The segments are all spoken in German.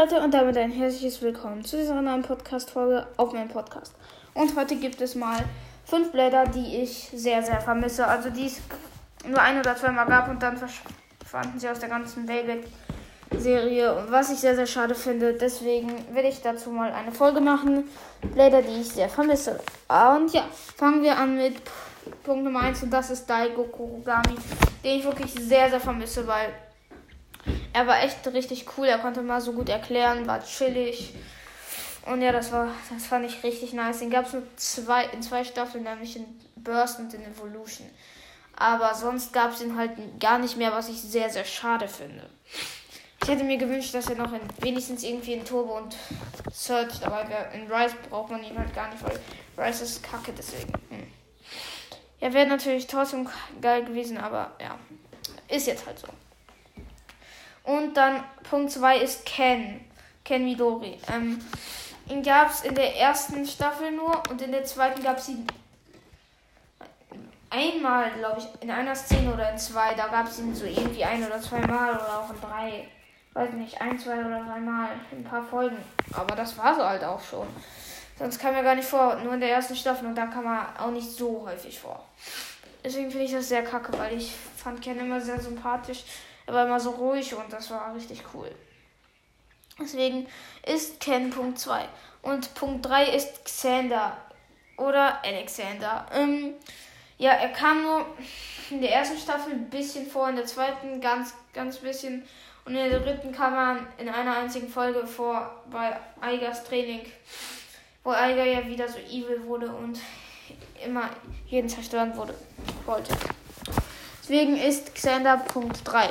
Hallo und damit ein herzliches Willkommen zu dieser neuen Podcast-Folge auf meinem Podcast. Und heute gibt es mal fünf Blätter, die ich sehr, sehr vermisse. Also die es nur ein oder zweimal gab und dann verschwanden sie aus der ganzen Beyblade-Serie. Was ich sehr, sehr schade finde. Deswegen werde ich dazu mal eine Folge machen. Blätter, die ich sehr vermisse. Und ja, fangen wir an mit Punkt Nummer 1 und das ist Daigo Kurogami, den ich wirklich sehr, sehr vermisse, weil er war echt richtig cool. Er konnte mal so gut erklären, war chillig. Und ja, das war, das fand ich richtig nice. Den gab es nur zwei, in zwei Staffeln, nämlich in Burst und in Evolution. Aber sonst gab es ihn halt gar nicht mehr, was ich sehr, sehr schade finde. Ich hätte mir gewünscht, dass er noch in, wenigstens irgendwie in Turbo und Search dabei wäre. In Rise braucht man ihn halt gar nicht, weil Rise ist kacke, deswegen. Hm. Ja, wäre natürlich trotzdem geil gewesen, aber ja, ist jetzt halt so. Und dann Punkt 2 ist Ken. Ken Midori. Ähm, ihn gab es in der ersten Staffel nur und in der zweiten gab es ihn einmal, glaube ich, in einer Szene oder in zwei. Da gab es ihn so irgendwie ein oder zweimal oder auch in drei. Weiß nicht, ein, zwei oder dreimal in ein paar Folgen. Aber das war so halt auch schon. Sonst kam er gar nicht vor, nur in der ersten Staffel und da kam er auch nicht so häufig vor. Deswegen finde ich das sehr kacke, weil ich fand Ken immer sehr sympathisch. Er war immer so ruhig und das war richtig cool. Deswegen ist Ken Punkt 2. Und Punkt 3 ist Xander. Oder Alexander. Ähm, ja, er kam nur in der ersten Staffel ein bisschen vor, in der zweiten ganz, ganz bisschen. Und in der dritten kam er in einer einzigen Folge vor bei Eigers Training. Wo Eiger ja wieder so evil wurde und immer jeden zerstören wurde, wollte. Deswegen ist Xander Punkt 3.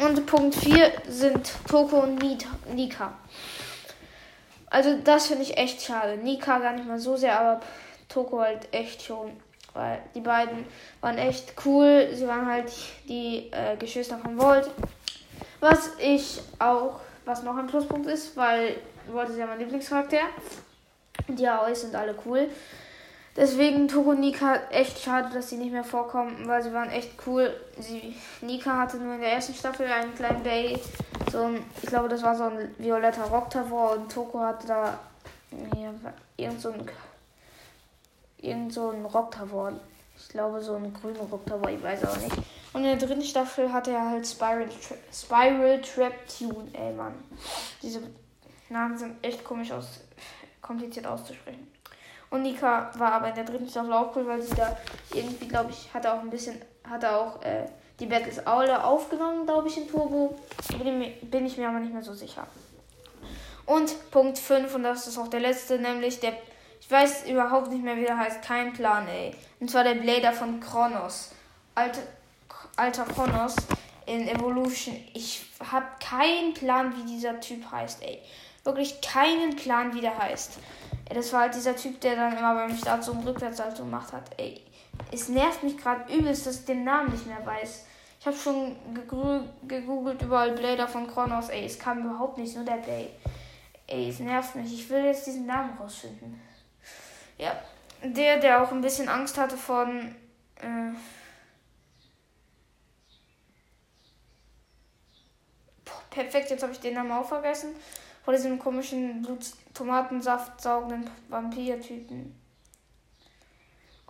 Und Punkt 4 sind Toko und Nika. Also das finde ich echt schade. Nika gar nicht mal so sehr, aber Toko halt echt schon. Weil die beiden waren echt cool. Sie waren halt die äh, Geschwister von Volt. Was ich auch, was noch ein Pluspunkt ist, weil Volt ist ja mein Lieblingscharakter. Die AOEs sind alle cool. Deswegen Toko Nika echt schade, dass sie nicht mehr vorkommen, weil sie waren echt cool. Sie, Nika hatte nur in der ersten Staffel einen kleinen Day. So ein, ich glaube, das war so ein violetter Rock Tavor und Toko hatte da ja, irgend so ein, irgend so ein Rock Tavor. Ich glaube, so ein grüner Rock Tavor, ich weiß auch nicht. Und in der dritten Staffel hatte er halt Spiral, Tra Spiral Trap Tune. Ey, Mann. Diese Namen sind echt komisch aus, kompliziert auszusprechen. Und Nika war aber in der dritten Staffel auch cool, weil sie da irgendwie, glaube ich, hatte auch ein bisschen, hatte auch äh, die Battles Aule aufgenommen, glaube ich, in Turbo. Bin, bin ich mir aber nicht mehr so sicher. Und Punkt 5, und das ist auch der letzte, nämlich der, ich weiß überhaupt nicht mehr, wie der heißt, kein Plan, ey. Und zwar der Blader von Kronos. Alter, alter Kronos in Evolution. Ich habe keinen Plan, wie dieser Typ heißt, ey. Wirklich keinen Plan, wie der heißt. Das war halt dieser Typ, der dann immer beim Start so einen Rückwärtssalto gemacht hat. Ey, es nervt mich gerade übelst, dass ich den Namen nicht mehr weiß. Ich habe schon gegoogelt überall Blader von Kronos. Ey, es kam überhaupt nicht, nur der Blade. Ey, es nervt mich. Ich will jetzt diesen Namen rausfinden. Ja, der, der auch ein bisschen Angst hatte von. Äh, perfekt, jetzt habe ich den Namen auch vergessen vor diesem komischen Tomatensaft saugenden Vampir-Typen.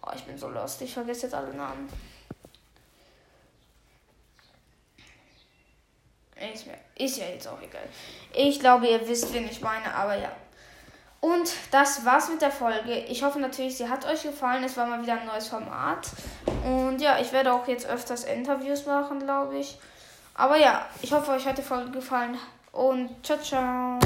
Oh, ich bin so lost. Ich vergesse jetzt alle Namen. Ist, mir, ist ja jetzt auch egal. Ich glaube, ihr wisst, wen ich meine, aber ja. Und das war's mit der Folge. Ich hoffe natürlich, sie hat euch gefallen. Es war mal wieder ein neues Format. Und ja, ich werde auch jetzt öfters Interviews machen, glaube ich. Aber ja, ich hoffe, euch hat die Folge gefallen und ciao, ciao.